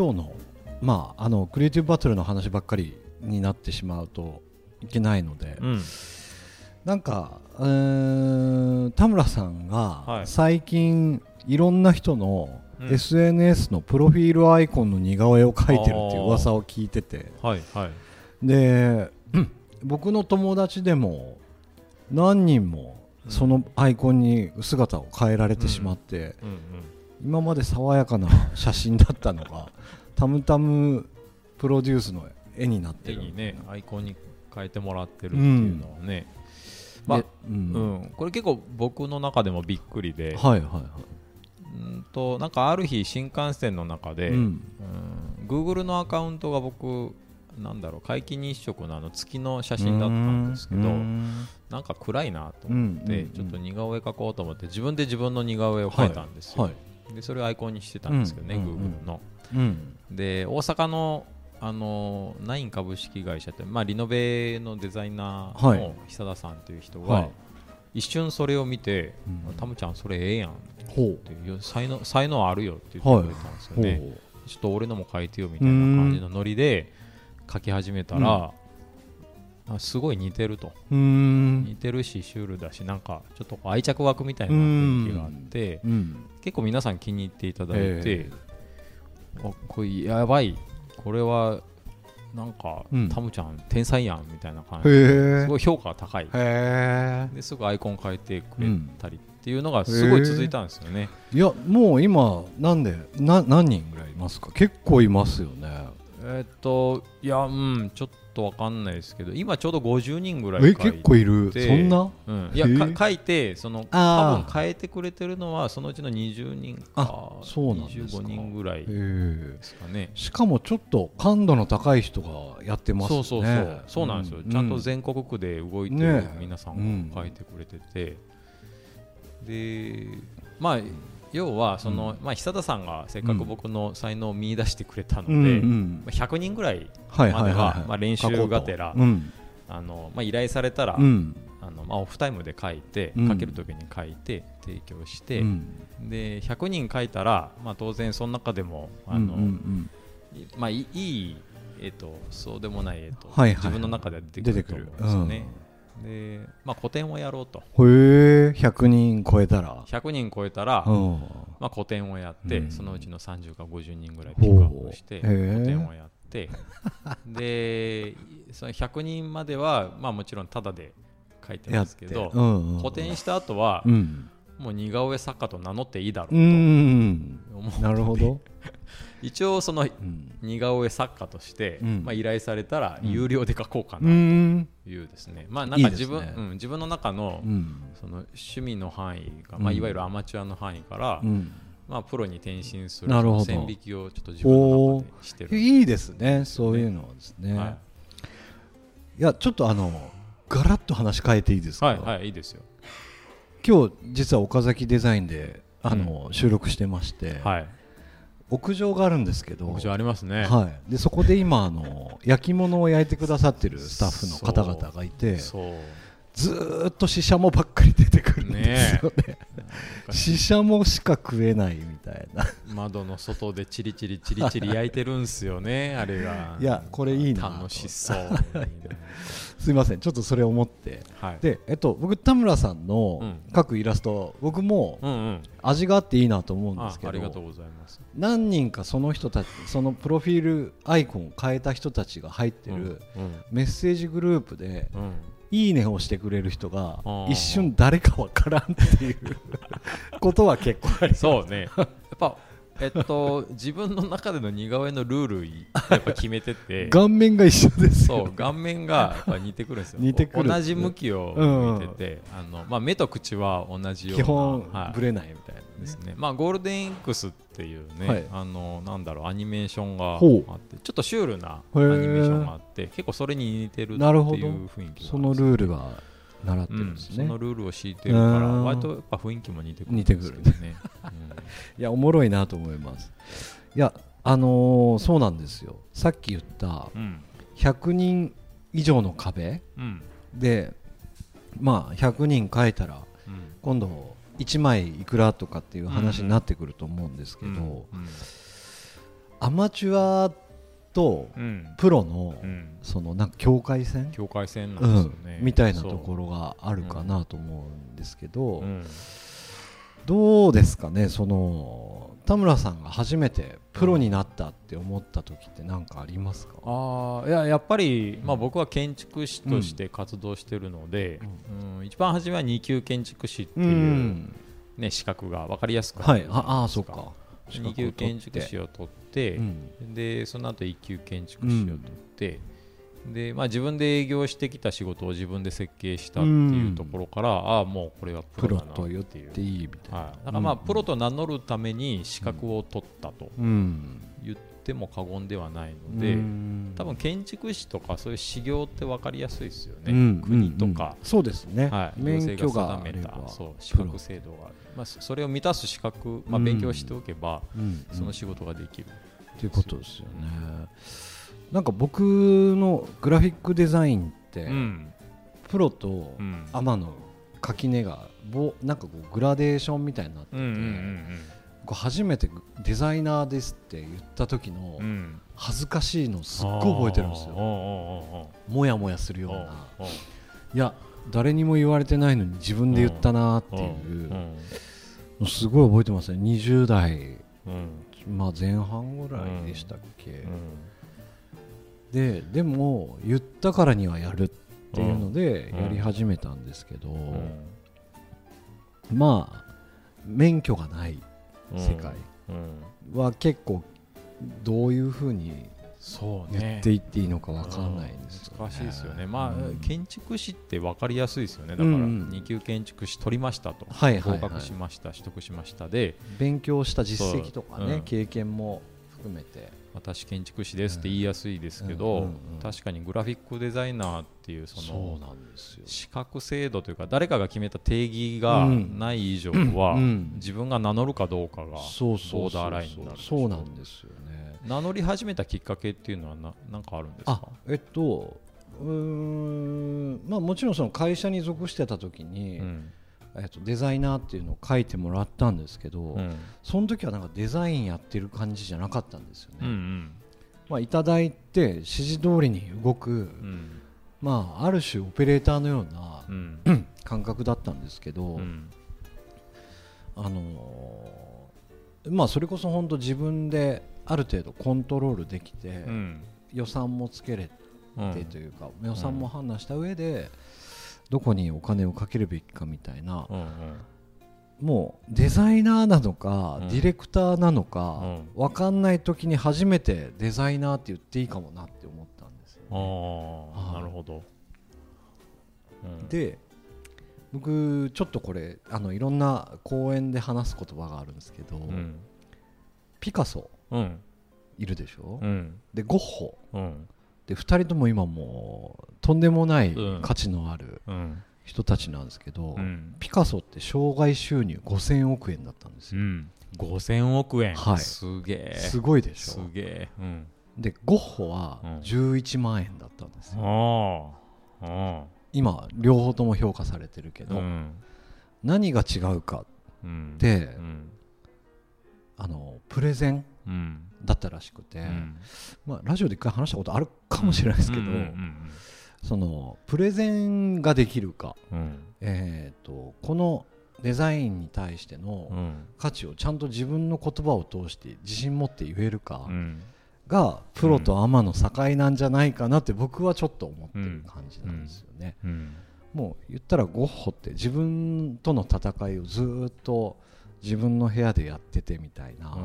今日のまああのクリエイティブバトルの話ばっかりになってしまうといけないので、うん。なんかうーん田村さんがはい。最近いろんな人のうん。SNS のプロフィールアイコンの似顔絵を描いてるっていう噂を聞いてて。はいはい。でうん 僕の友達でも何人もそのアイコンに姿を変えられてしまって、うんうん今まで爽やかな写真だったのが タムタムプロデュースの絵になってる。絵にねアイコンに変えてもらってるっていうのはね、まあでうん。うん、これ結構僕の中でもびっくりで、はいはいはい。うんとなんかある日新幹線の中で、うん。うん Google のアカウントが僕なんだろう皆既日食のあの月の写真だったんですけどうん。なんか暗いなと思って、うんちょっと似顔絵描こうと思って自分で自分の似顔絵を描いたんですよ、はいでそれをアイコンにしてたんですけどね、うんうんうん Google の。うん。で大阪のあのナイン株式会社って、まあ、リノベのデザイナーはい。の久田さんという人が、はい。一瞬それを見てうん「タムちゃんそれええやん」っほていう才能才能あるよって言ってくれたんですようね、ちょっと俺のも書いてよみたいな感じのノリで書き始めたら、あすごい似てると。似てるしシュールだしなんかちょっと愛着枠みたいな雰囲気があってうん。結構皆さん気に入っていただいて、えあこれやばい。これはなんか、うん。タムちゃん天才やんみたいな感じ。ですごい評価が高い。ですぐアイコン変えてくれたりっていうのがすごい続いたんですよね、いやもう今なんでな何人ぐらいいますか？結構いますよねえーっといやうんちょっとわかんないですけど今ちょうど50人ぐらいえ書いて結構いる。でそんな？うん、いやか書いてその多分変えてくれてるのはそのうちの20人かあそうなんですか。25人ぐらいですかね。しかもちょっと感度の高い人がやってますね。そうそうそう。そうなんですよ、ちゃんと全国区で動いてるね皆さうん。んが書いてくれてて、でまあ要はその、まあ、久田さんがせっかく僕の才能を見出してくれたので、うんうんまあ、100人ぐらいはいまではまあ練習がてらうん。あの、まあ、依頼されたら、うん。あのまあ、オフタイムで書いて、うん。書ける時に書いて提供して、うん。で100人書いたら、まあ、当然その中でもあの、まあ、いいい絵とそうでもない絵と、はいはい自分の中では出てくるんですよね。で、まあ、個展をやろうと。うんへえ100人超えたら。100人超えたら、うん。まあ、個展をやって、うん。そのうちの30か50人ぐらいピックアップして個展をやってでその100人までは、まあ、もちろんタダで書いてますけど、うんうん個展した後は、うん。もう似顔絵作家と名乗っていいだろううとん。思って、なるほど 一応そのうん。似顔絵作家として、うん。まあ、依頼されたら有料で書こうかうなとん。いうですね、まあなんか自ね。分うん、自分の中の,、うん。その趣味の範囲が、うん。まあ、いわゆるアマチュアの範囲から、うん。まあ、プロに転身するなるほど。その線引きをちょっと自分の中でしてる、いいですね。そういうのはですね、はい。い、やちょっとあのガラッと話変えていいですか、はいはいいいですよ。今日実は岡崎デザインであの、収録してまして、はい屋上があるんですけど屋上ありますね、はい、でそこで今あの焼き物を焼いてくださってるスタッフの方々がいてずーっとシシャモばっかり出てくるんですよねシシャモしか食えないみたいな。窓の外でチリチリチリチリ焼いてるんすよね あれが。いやこれいいな楽しそう すいませんちょっとそれを思って。はい。で、えっと、僕田村さんうのん。描くイラスト、僕もうんうん。味があっていいなと思うんであすけどありがとうございます。何人かその人たちそのプロフィールアイコンを変えた人たちが入ってるうんメッセージグループでうんうん「いいね」をしてくれる人が一瞬誰かわからんっていう ことは結構あります。そうね。やっぱ えっと自分の中での似顔絵のルールやっぱ決めてて。顔面が一緒ですよそう顔面がやっぱ似てくるんですよ。似てくる。同じ向きを向いてて、あのまあ、目と口は同じような。基本はい。ぶれないみたいなですね。まあ、ゴールデン X っていうね、はい。あのなんだろうアニメーションがあってちょっとシュールなアニメーションがあって結構それに似てるっていうなるほど。雰囲気そのルールが習ってうんるんですね、そのルールを敷いてるからうん。割とやっぱ雰囲気も似てくるん似てくるですけどね、いやおもろいなと思います。いやあのーそうなんですよ。さっき言ったうん。100人以上の壁うん。でまあ100人書いたらうん。今度1枚いくらとかっていう話になってくると思うんですけど、アマチュアとうん。プロのうん。そのなんか境界線、境界線なうんですよね、ん、みたいなところがあるかなと思うんですけど、どうですかねその田村さんが初めてプロになったって思った時って何かありますか、ああいややっぱり、まあ、僕は建築士として活動してるので、うん。一番初めは2級建築士ってういう、ん。ね、資格が分かりやすくはい。ああそうか。2級建築士を取って、うん。でその後1級建築士を取って、でまあ、自分で営業してきた仕事を自分で設計したっていうところから、ああもうこれはププロロだなっっていう。ていいみたいな、はい、だからまあ、プロと名乗るために資格を取ったとうん。言っても過言ではないので、うん。多分建築士とかそういう修行って分かりやすいですよね、うん。国とか、うん。そうですね、はい、免許行政が定めた。ばそう資プロ格制度がある、まあ、そそれを満たす資格、まあ、うん。勉強しておけば、うん。その仕事ができる、っていうことですよねなんか僕のグラフィックデザインって、うん。プロとうん。アマの垣根がぼなんかこうグラデーションみたいになってて、うんうんこう初めてデザイナーですって言った時の恥ずかしいのすっごい覚えてるんですよ。もやもやするような。いや誰にも言われてないのに自分で言ったなっていおうのすごい覚えてますね。20代、うん。まあ、前半ぐらいでしたっけ、うんででも言ったからにはやるっていうのでうん。やり始めたんですけど、うん。まあ免許がないうん世界うん。は結構どういうふうにそうね。言っていっていいのか分かんないんですよね、難しいですよね、まあうん。建築士って分かりやすいですよね。だからうん。うん2級建築士取りましたと、はいはいはい。合格しました取得しましたで。勉強した実績とかね、うん。経験も含めて私建築士ですって言いやすいですけど、確かにグラフィックデザイナーっていうその資格制度というか誰かが決めた定義がうん。ない以上は、うん。自分が名乗るかどうかがそうそうそうボーダーラインになるそうなんですよね。名乗り始めたきっかけっていうのはななんかあるんですあかえっとうーんまあもちろんその会社に属してた時に、うんえっと、デザイナーっていうのを書いてもらったんですけど、うん。その時はなんかデザインやってる感じじゃなかったんですよね、うんうん。まあ、いただいて指示通りに動く、うん。まあ、ある種オペレーターのようなうん。感覚だったんですけど、うん。あのーまあ、それこそ本当自分である程度コントロールできて、うん。予算もつけれうんてというか、予算も判断した上でどこにお金をかけるべきかみたいな、うんうん。もうデザイナーなのか、うん。ディレクターなのか、う分かんない時に初めてデザイナーって言っていいかもなって思ったんですよ、ああはい。なるほど、うん。で僕ちょっとこれあのいろんな講演で話す言葉があるんですけど、うん。ピカソうん。いるでしょ、うん。でゴッホ。うんで2人とも今もうとんでもないうん。価値のあるうん。人たちなんですけど、うん。ピカソって生涯収入5000億円だったんですよ、うん。5000億円、はい。すげえ。すごいでしすょげえ。うん。でゴッホはうん。11万円だったんですよ、あああ今両方とも評価されてるけど、何が違うかうん。でうん。あのプレゼンうんだったらしくて、うん。まあ、ラジオで一回話したことあるかもしれないですけど、そのプレゼンができるか、うん。えー、とこのデザインに対してのうん。価値をちゃんと自分の言葉を通して自信持って言えるかうん。がプロとアマの境なんじゃないかなって僕はちょっと思ってる感じなんですよね。うん。もう言ったらゴッホって自分との戦いをずーっと自分の部屋でやっててみたいな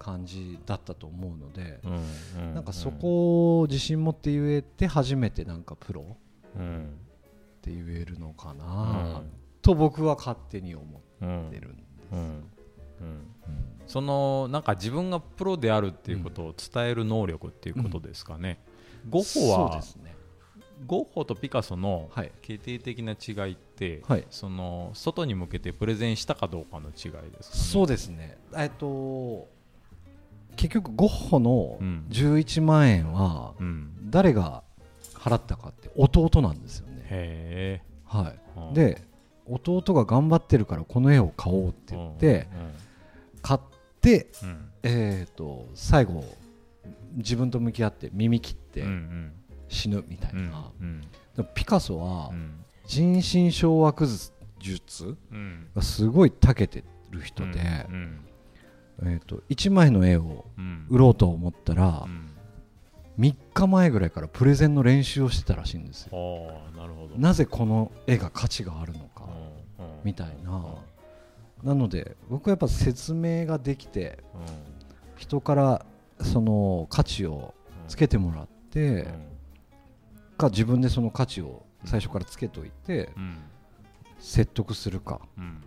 感じだったと思うので、うんうんなんかそこを自信持って言えて初めてなんかプロうんって言えるのかうなん。と僕は勝手に思うんってるんです。そのなんか自分がプロであるっていうことを伝える能力っていうことですかね、ゴッホは。ゴッホとピカソのはい。決定的な違いって、はい。その外に向けてプレゼンしたかどうかの違いですかね。そうですね。えっと結局ゴッホのうん。11万円はうん。誰が払ったかって弟なんですよね。へはえい。で弟が頑張ってるからこの絵を買おうって言って買っで、うん。えー、と最後自分と向き合って耳切ってうん死ぬみたいうん。な、ピカソはうん。人心掌握術うん。がすごい長けてる人で、うんえー、と1枚の絵をうん。売ろうと思ったらうん。3日前ぐらいからプレゼンの練習をしてたらしいんですよ。なるほど。なぜこの絵が価値があるのかみたいな。なので僕はやっぱ説明ができて人からその価値をつけてもらってか自分でその価値を最初からつけといてうん。説得するか。うん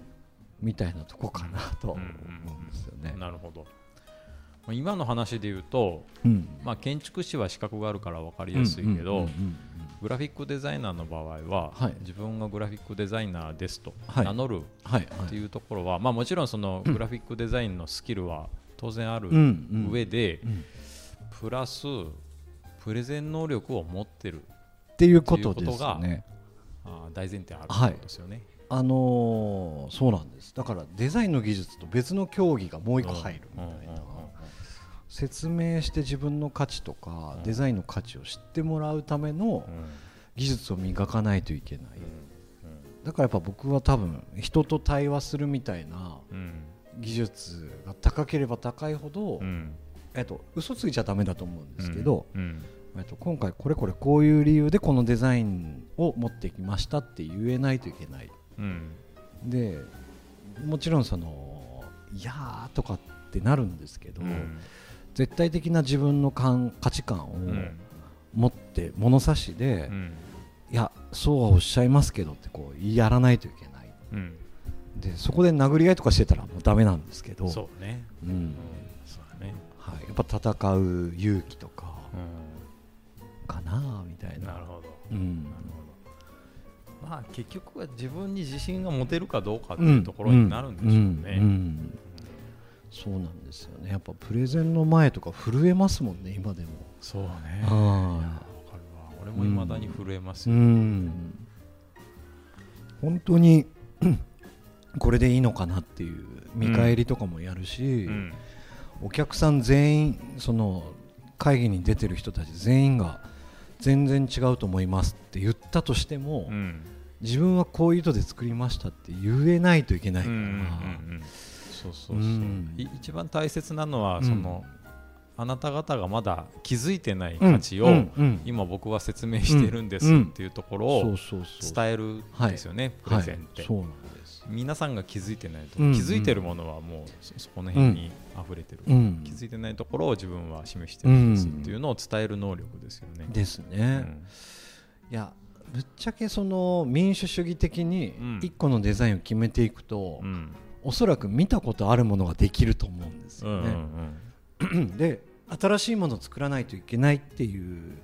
みたいなとこかなと思うんですよね。うん。なるほど。まあ今の話で言うとうん。まあ建築士は資格があるから分かりやすいけどうんうんうんグラフィックデザイナーの場合は、はい。自分がグラフィックデザイナーですとはい。名乗るはい。っていうところは、まあ、もちろんそのグラフィックデザインのスキルは当然あるうんうん。上で、うん。プラスプレゼン能力を持ってるっていうことが大前提あるってことですよね。あのーそうなんです。だからデザインの技術と別の競技がもう一個入るみたいな、説明して自分の価値とか、うんデザインの価値を知ってもらうための技術を磨かないといけない、だからやっぱ僕は多分人と対話するみたいなうん。技術が高ければ高いほど、うん。えっと嘘ついちゃダメだと思うんですけど、うん。えっと今回これこれこういう理由でこのデザインを持ってきましたって言えないといけないうん。でもちろんそのいやーとかってなるんですけど、うん。絶対的な自分の感価値観をうん。持って物差しで、うん。いやそうはおっしゃいますけどってこうやらないといけない。うん。でそこで殴り合いとかしてたらもうダメなんですけどそうね、うん。うん、そうだね、はい、やっぱ戦う勇気とかうかなみたいん、な。なるほど。うん。なるほどまあ結局は自分に自信が持てるかどうかっていうところになるんでしょうね、うんうんそうなんですよね。やっぱプレゼンの前とか震えますもんね今でも。そうね。はいわかるわ。俺もいまだに震えますうよ、ん。本当に これでいいのかなっていう見返りとかもやるし、うん。お客さん全員その会議に出てる人たち全員が全然違うと思いますって言ったとしても、うん自分はこういう意図で作りましたって言えないといけないから、うんうんうんうん。そうそうそう、うん。い一番大切なのは、うん。そのあなた方がまだ気づいてない価値を、うん。うん。今僕は説明してるんですうんっていうところを伝えるんですよね、プレゼンって、はい、そうなんです、皆さんが気づいてないと、うん。気づいてるものはもうそそこの辺に溢れてる、うん。気づいてないところを自分は示してるんですっていうのを伝える能力ですよね。ですね、うん。いやぶっちゃけその民主主義的にうん。一個のデザインを決めていくと、うん。おそらく見たことあるものができると思うんですうんよね、で新しいものを作らないといけないっていう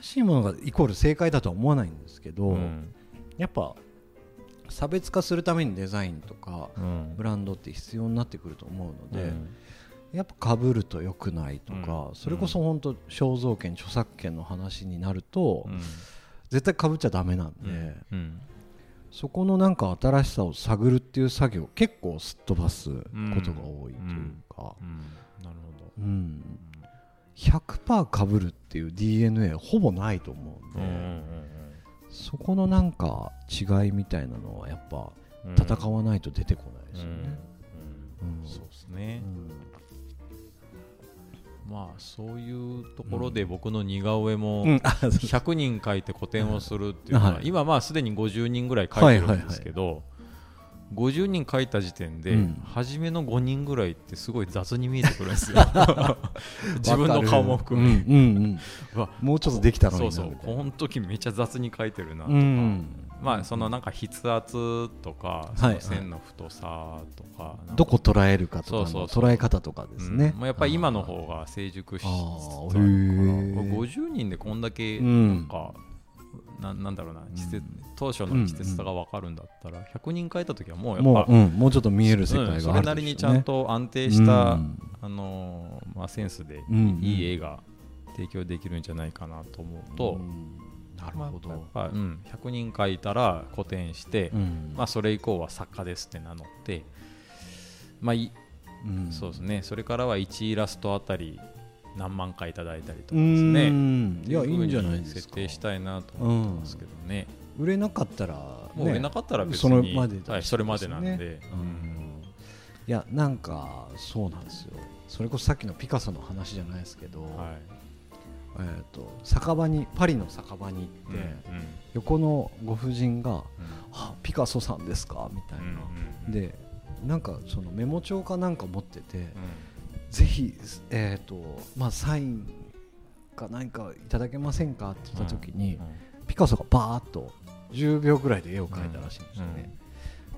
新しいものがイコール正解だとは思わないんですけど、うんうん。やっぱ差別化するためにデザインとかうん。ブランドって必要になってくると思うので、うん。やっぱ被ると良くないとか、うん。それこそ本当肖像権著作権の話になると、うん絶対被っちゃダメなんで、そこのなんか新しさを探るっていう作業結構すっ飛ばすことが多いというか、うん。なるほど。うん。100%被るっていう DNA ほぼないと思うんで、そこのなんか違いみたいなのはやっぱ戦わないと出てこないですよね。そうですね。う、んまあそういうところで僕の似顔絵もうん。あそう100人書いて個展をするっていうのは、はい。今まあすでに50人ぐらい書いてるんですけど、50人書いた時点で、うん。初めの5人ぐらいってすごい雑に見えてくるんですよ。自分の顔も含め、もうちょっとできたのにそうそう。この時めっちゃ雑に書いてるなとか、うんまあそのなんか筆圧とか、はいその線の太さとかなんか。どこ捉えるかとかのそうそうそう。捉え方とかですね。うん。まあ、やっぱり今の方が成熟しつつあるか。らあーへー。50人でこんだけうなんん。か、ななんだろうなうん。当初の季節さが分かるんだったら、100人書いた時はもうやっぱもう、うん、もうちょっと見える世界がね。うん。それなりにちゃんと安定した、うん。あのーまあ、センスでうん。いい絵が提供できるんじゃないかなと思うと、うんなるほど、まあうん、100人書いたら個展して、うん。まあ、それ以降は作家ですって名乗って、まあ、いうん。そうですね。それからは1イラストあたり何万回いただいたりとうかですね。ん。いやいいんじゃないですか。設定したいなと思ってますけどね、売れなかったら、ね、もう売れなかったら別にそれまでだしはい、それまでなんで、うん。いやなんかそうなんですよ。それこそさっきのピカソの話じゃないですけど、はいえー、と酒場にパリの酒場に行って、うん横のご婦人がうん「あピカソさんですか?」みたいな、うんでなんかそのメモ帳かなんか持ってて、うん。ぜひ、えーとまあ、サインか何かいただけませんかって言った時に、うんピカソがバーッと10秒ぐらいで絵を描いたらしいんですよね、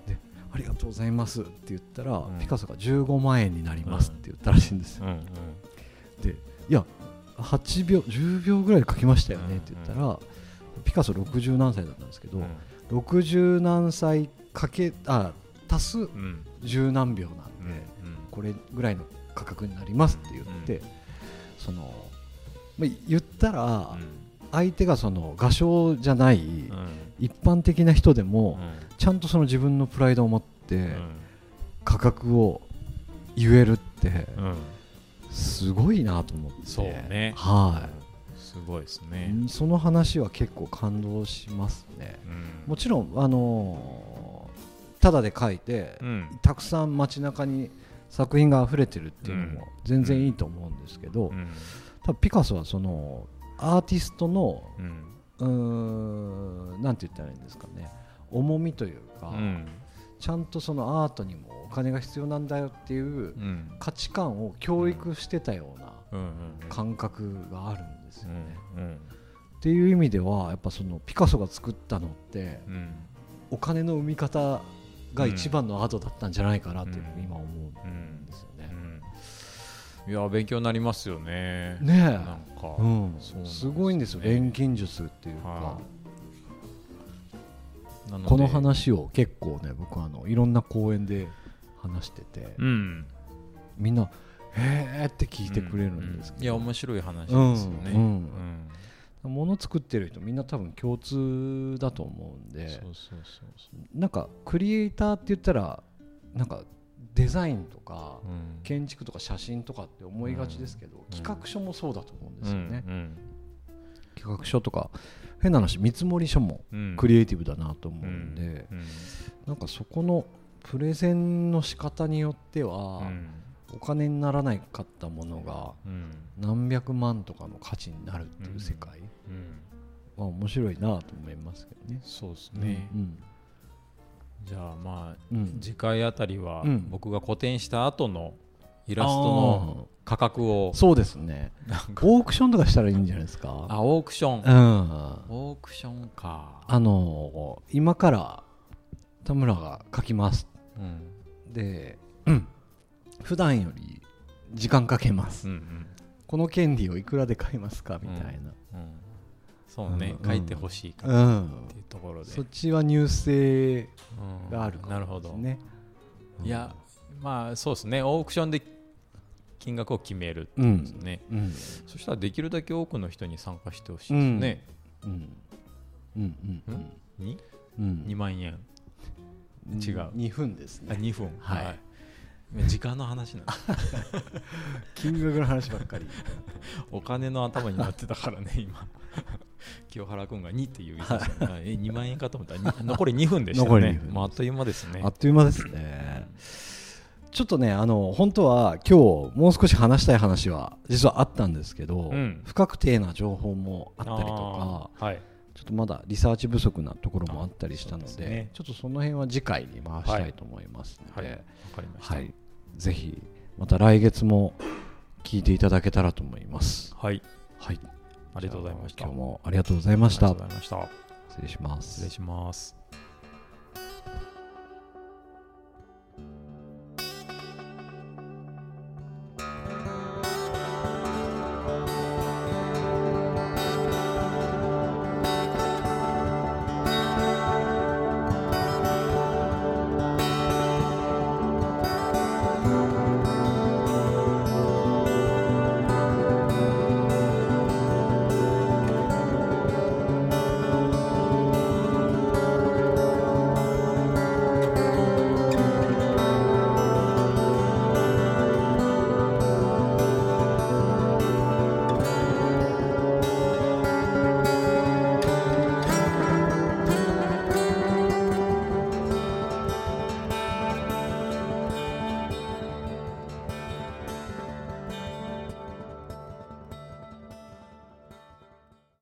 でありがとうございますって言ったら、うん。ピカソが15万円になりますって言ったらしいんですよ、うんうん。でいや8秒10秒ぐらいで描きましたよねって言ったら、ピカソ60何歳だったんですけど、うん。60何歳かけあ足すうん。10何秒なんで、うんこれぐらいの価格になりますって言って、そのまあ言ったら相手がその画商じゃないうん。一般的な人でもうん。ちゃんとその自分のプライドを持ってうん。価格を言えるってうんすごいなと思って。そうね。はすごいですね。いその話は結構感動しますね。うん。もちろんあのーただで書いてうん。たくさん街中に作品が溢れてるっていうのうん。も全然いいと思うんですけど、うん。多分ピカソはそのアーティストのうん。うーんなんて言ったらいいんですかね。重みというか、うんちゃんとそのアートにもお金が必要なんだよっていううん。価値観を教育してたような感覚があるんですよね。うん。っていう意味ではやっぱそのピカソが作ったのってうん。お金の生み方が一番のアートだったんじゃないかなっていうふうに今思ううんですよね。うん。いや勉強になりますよね。ねなんえ、か。うん。すすごいんですよ。ね錬金術っていうか、この話を結構ね僕はあのいろんな講演で話してて、うん。みんな「へーって聞いてくれるんですけど、いや面白い話ですよね。うんうん。物作ってる人みんな多分共通だと思うんで。そうそうそうなんかクリエイターって言ったらなんかデザインとかうん。建築とか写真とかって思いがちですけど、ん。企画書もそうだと思うんですよね、うん。企画書とか変な話見積書もうん。クリエイティブだなと思うんで、うん。なんかそこのプレゼンの仕方によっては、うん。お金にならないかったものがうん。何百万とかの価値になるっていう世界うん。は面白いなと思いますけどね。そうですね。うん。じゃあまあうん。次回あたりはうん。僕が個展した後のイラストの価格を。そうですね。オークションとかしたらいいんじゃないですか？あオークション。うん。あオークションか。の今から田村が書きます。うん。で、うん、普段より時間かけます、うんうん。この権利をいくらで買いますか？みたいな、うん。そうね。うん。書いてほしいかうらん。っていうところで。そっちは入性うんがあるかなるほど。ね、いやまあそうですね。オークションで金額を決めるうんんですね。うん。そしたらできるだけ多くの人に参加してほしいですね。うん。うん。うん。うん。に？うん。2万円。違う。2分ですあね2分。はい。時間の話なんです。金額の話ばっかり。お金の頭になってたからね今。清原君が2って言うえ2万円かと思った。らに残り2分でした残り2分ねまああっという間ですね。あっという間ですねちょっとねあの本当は今日もう少し話したい話は実はあったんですけど、うん。不確定な情報もあったりとかはい。ちょっとまだリサーチ不足なところもあったりしたのでね。ちょっとその辺は次回に回したいと思いますので、はい。わかりました。はい。ぜひまた来月も聞いていただけたらと思います。はい。はい、ありがとうございました。今日もありがとうございました。ありがとうございました。失礼します。失礼します